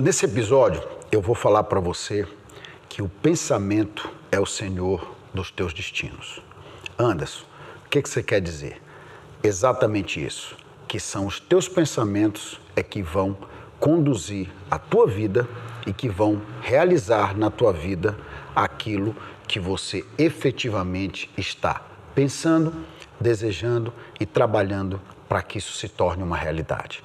Nesse episódio, eu vou falar para você que o pensamento é o senhor dos teus destinos. Anderson, o que, que você quer dizer? Exatamente isso, que são os teus pensamentos é que vão conduzir a tua vida e que vão realizar na tua vida aquilo que você efetivamente está pensando, desejando e trabalhando para que isso se torne uma realidade.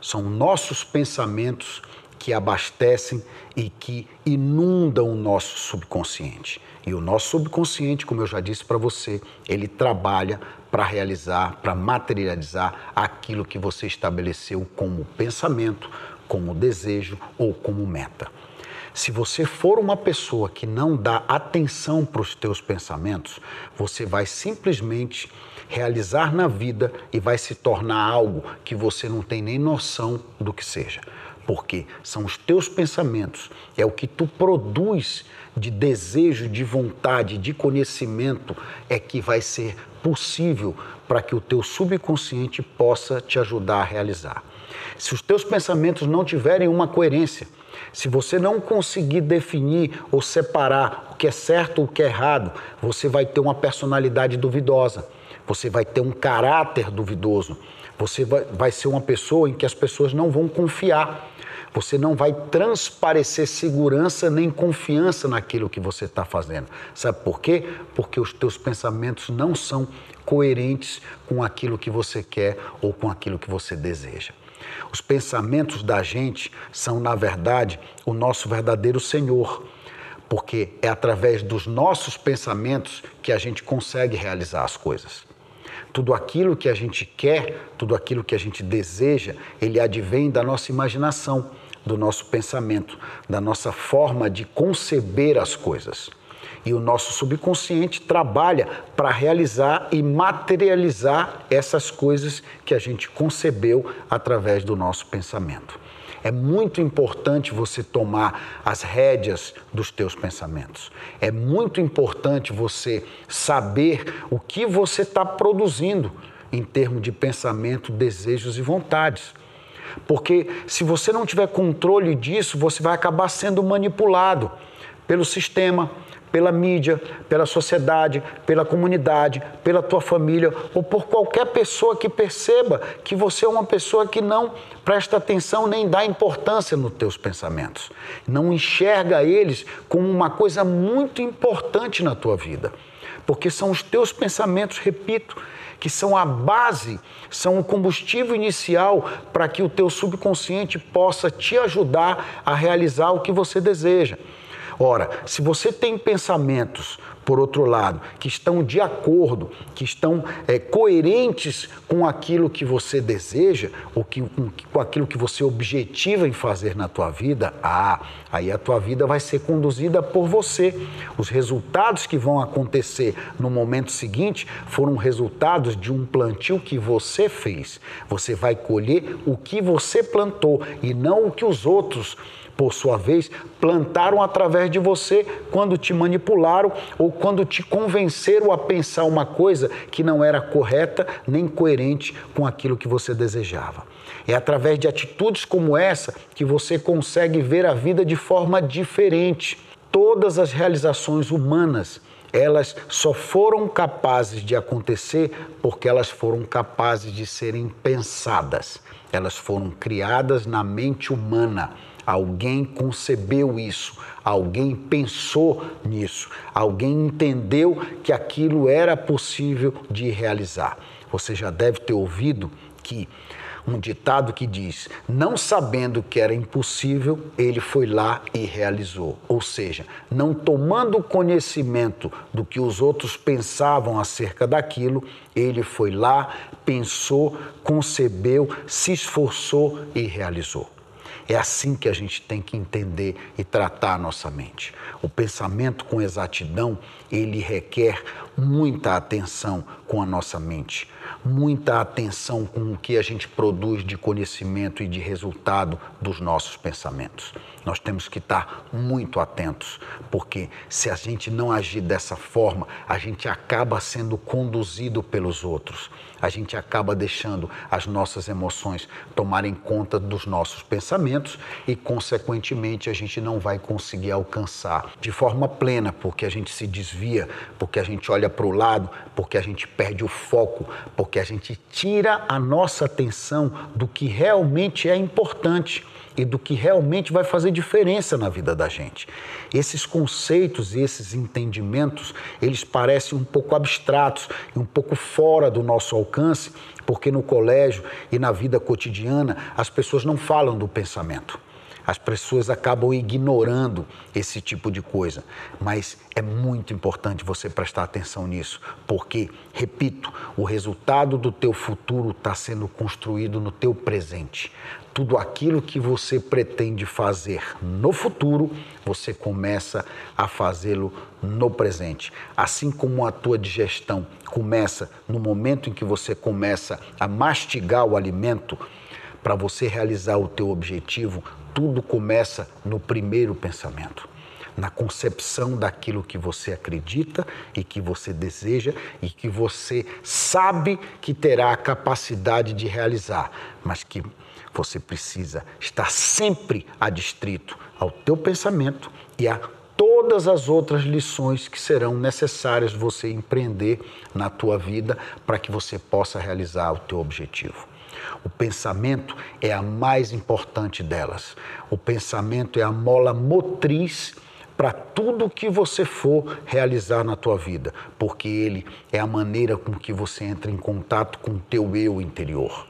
São nossos pensamentos que abastecem e que inundam o nosso subconsciente. E o nosso subconsciente, como eu já disse para você, ele trabalha para realizar, para materializar aquilo que você estabeleceu como pensamento, como desejo ou como meta. Se você for uma pessoa que não dá atenção para os teus pensamentos, você vai simplesmente realizar na vida e vai se tornar algo que você não tem nem noção do que seja. Porque são os teus pensamentos, é o que tu produz de desejo, de vontade, de conhecimento, é que vai ser possível para que o teu subconsciente possa te ajudar a realizar. Se os teus pensamentos não tiverem uma coerência, se você não conseguir definir ou separar o que é certo ou o que é errado, você vai ter uma personalidade duvidosa, você vai ter um caráter duvidoso, você vai, vai ser uma pessoa em que as pessoas não vão confiar. Você não vai transparecer segurança nem confiança naquilo que você está fazendo. Sabe por quê? Porque os teus pensamentos não são coerentes com aquilo que você quer ou com aquilo que você deseja. Os pensamentos da gente são, na verdade, o nosso verdadeiro Senhor, porque é através dos nossos pensamentos que a gente consegue realizar as coisas. Tudo aquilo que a gente quer, tudo aquilo que a gente deseja, ele advém da nossa imaginação, do nosso pensamento, da nossa forma de conceber as coisas. E o nosso subconsciente trabalha para realizar e materializar essas coisas que a gente concebeu através do nosso pensamento. É muito importante você tomar as rédeas dos teus pensamentos. É muito importante você saber o que você está produzindo em termos de pensamento, desejos e vontades. Porque se você não tiver controle disso, você vai acabar sendo manipulado pelo sistema, pela mídia, pela sociedade, pela comunidade, pela tua família ou por qualquer pessoa que perceba que você é uma pessoa que não presta atenção nem dá importância nos teus pensamentos. Não enxerga eles como uma coisa muito importante na tua vida. Porque são os teus pensamentos, repito, que são a base, são o combustível inicial para que o teu subconsciente possa te ajudar a realizar o que você deseja. Ora, se você tem pensamentos, por outro lado, que estão de acordo, que estão é, coerentes com aquilo que você deseja, ou que, com, com aquilo que você objetiva em fazer na tua vida, ah, aí a tua vida vai ser conduzida por você. Os resultados que vão acontecer no momento seguinte foram resultados de um plantio que você fez. Você vai colher o que você plantou e não o que os outros por sua vez, plantaram através de você quando te manipularam ou quando te convenceram a pensar uma coisa que não era correta nem coerente com aquilo que você desejava. É através de atitudes como essa que você consegue ver a vida de forma diferente. Todas as realizações humanas elas só foram capazes de acontecer porque elas foram capazes de serem pensadas. Elas foram criadas na mente humana. Alguém concebeu isso, alguém pensou nisso, alguém entendeu que aquilo era possível de realizar. Você já deve ter ouvido que um ditado que diz: não sabendo que era impossível, ele foi lá e realizou. Ou seja, não tomando conhecimento do que os outros pensavam acerca daquilo, ele foi lá, pensou, concebeu, se esforçou e realizou. É assim que a gente tem que entender e tratar a nossa mente. O pensamento com exatidão, ele requer muita atenção com a nossa mente, muita atenção com o que a gente produz de conhecimento e de resultado dos nossos pensamentos. Nós temos que estar muito atentos, porque se a gente não agir dessa forma, a gente acaba sendo conduzido pelos outros. A gente acaba deixando as nossas emoções tomarem conta dos nossos pensamentos e, consequentemente, a gente não vai conseguir alcançar de forma plena, porque a gente se desvia, porque a gente olha para o lado, porque a gente perde o foco, porque a gente tira a nossa atenção do que realmente é importante e do que realmente vai fazer diferença na vida da gente. Esses conceitos e esses entendimentos, eles parecem um pouco abstratos e um pouco fora do nosso alcance, porque no colégio e na vida cotidiana as pessoas não falam do pensamento. As pessoas acabam ignorando esse tipo de coisa, mas é muito importante você prestar atenção nisso, porque, repito, o resultado do teu futuro está sendo construído no teu presente tudo aquilo que você pretende fazer no futuro, você começa a fazê-lo no presente. Assim como a tua digestão começa no momento em que você começa a mastigar o alimento, para você realizar o teu objetivo, tudo começa no primeiro pensamento na concepção daquilo que você acredita e que você deseja e que você sabe que terá a capacidade de realizar, mas que você precisa estar sempre adstrito ao teu pensamento e a todas as outras lições que serão necessárias você empreender na tua vida para que você possa realizar o teu objetivo. O pensamento é a mais importante delas. O pensamento é a mola motriz para tudo que você for realizar na tua vida, porque ele é a maneira com que você entra em contato com o teu eu interior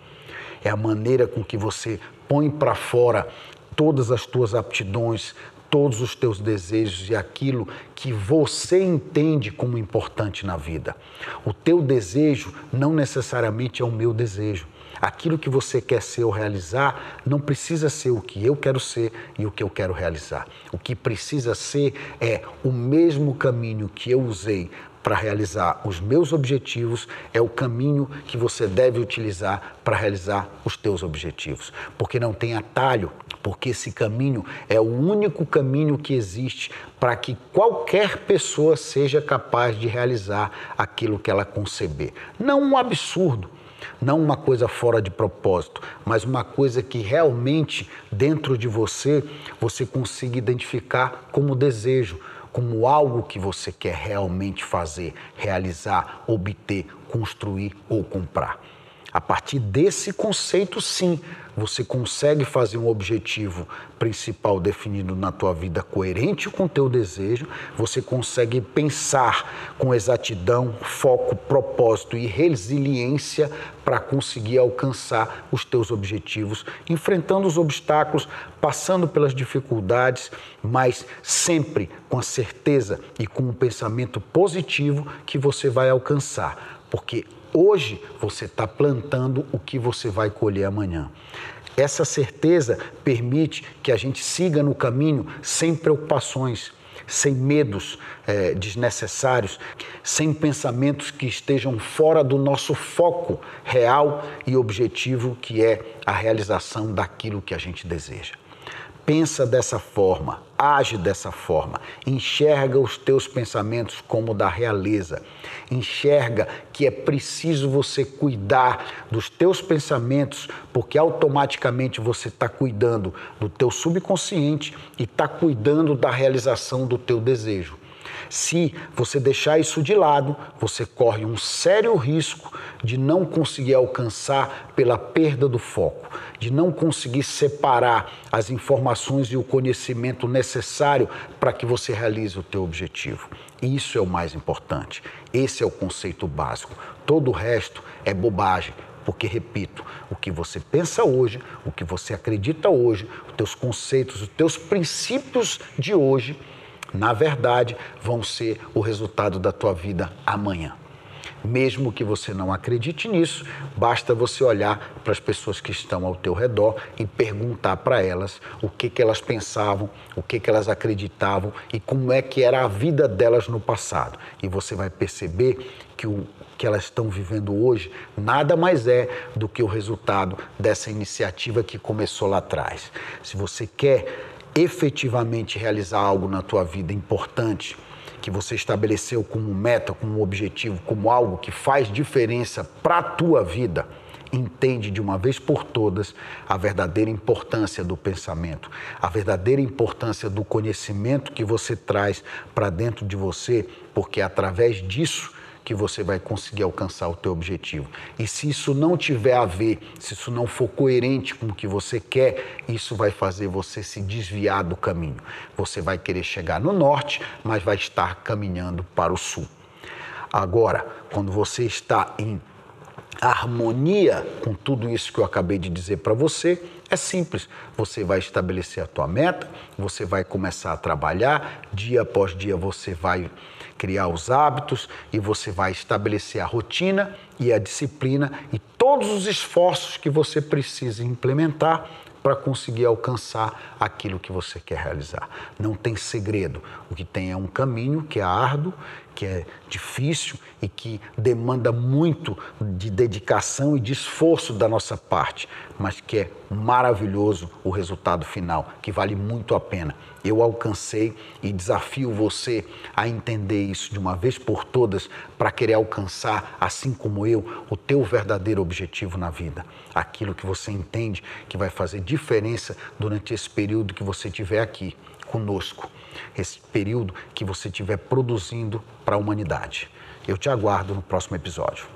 é a maneira com que você põe para fora todas as tuas aptidões, todos os teus desejos e aquilo que você entende como importante na vida. O teu desejo não necessariamente é o meu desejo. Aquilo que você quer ser ou realizar não precisa ser o que eu quero ser e o que eu quero realizar. O que precisa ser é o mesmo caminho que eu usei para realizar os meus objetivos é o caminho que você deve utilizar para realizar os teus objetivos. Porque não tem atalho, porque esse caminho é o único caminho que existe para que qualquer pessoa seja capaz de realizar aquilo que ela conceber. Não um absurdo, não uma coisa fora de propósito, mas uma coisa que realmente dentro de você você consiga identificar como desejo como algo que você quer realmente fazer, realizar, obter, construir ou comprar. A partir desse conceito, sim, você consegue fazer um objetivo principal definido na tua vida coerente com o teu desejo, você consegue pensar com exatidão, foco, propósito e resiliência para conseguir alcançar os teus objetivos, enfrentando os obstáculos, passando pelas dificuldades, mas sempre com a certeza e com um pensamento positivo que você vai alcançar, porque Hoje você está plantando o que você vai colher amanhã. Essa certeza permite que a gente siga no caminho sem preocupações, sem medos é, desnecessários, sem pensamentos que estejam fora do nosso foco real e objetivo, que é a realização daquilo que a gente deseja pensa dessa forma, age dessa forma, enxerga os teus pensamentos como da realeza, enxerga que é preciso você cuidar dos teus pensamentos, porque automaticamente você está cuidando do teu subconsciente e está cuidando da realização do teu desejo. Se você deixar isso de lado, você corre um sério risco de não conseguir alcançar pela perda do foco, de não conseguir separar as informações e o conhecimento necessário para que você realize o teu objetivo. Isso é o mais importante. Esse é o conceito básico. Todo o resto é bobagem, porque, repito, o que você pensa hoje, o que você acredita hoje, os teus conceitos, os teus princípios de hoje na verdade, vão ser o resultado da tua vida amanhã. Mesmo que você não acredite nisso, basta você olhar para as pessoas que estão ao teu redor e perguntar para elas o que, que elas pensavam, o que, que elas acreditavam e como é que era a vida delas no passado. E você vai perceber que o que elas estão vivendo hoje nada mais é do que o resultado dessa iniciativa que começou lá atrás. Se você quer efetivamente realizar algo na tua vida importante, que você estabeleceu como meta, como objetivo, como algo que faz diferença para a tua vida, entende de uma vez por todas a verdadeira importância do pensamento, a verdadeira importância do conhecimento que você traz para dentro de você, porque através disso que você vai conseguir alcançar o teu objetivo. E se isso não tiver a ver, se isso não for coerente com o que você quer, isso vai fazer você se desviar do caminho. Você vai querer chegar no norte, mas vai estar caminhando para o sul. Agora, quando você está em harmonia com tudo isso que eu acabei de dizer para você, é simples. Você vai estabelecer a tua meta, você vai começar a trabalhar, dia após dia você vai criar os hábitos e você vai estabelecer a rotina e a disciplina e todos os esforços que você precisa implementar para conseguir alcançar aquilo que você quer realizar. Não tem segredo. O que tem é um caminho que é árduo, que é difícil e que demanda muito de dedicação e de esforço da nossa parte, mas que é maravilhoso o resultado final, que vale muito a pena. Eu alcancei e desafio você a entender isso de uma vez por todas para querer alcançar, assim como eu, o teu verdadeiro objetivo na vida. Aquilo que você entende que vai fazer diferença durante esse período que você estiver aqui conosco, esse período que você estiver produzindo para a humanidade. Eu te aguardo no próximo episódio.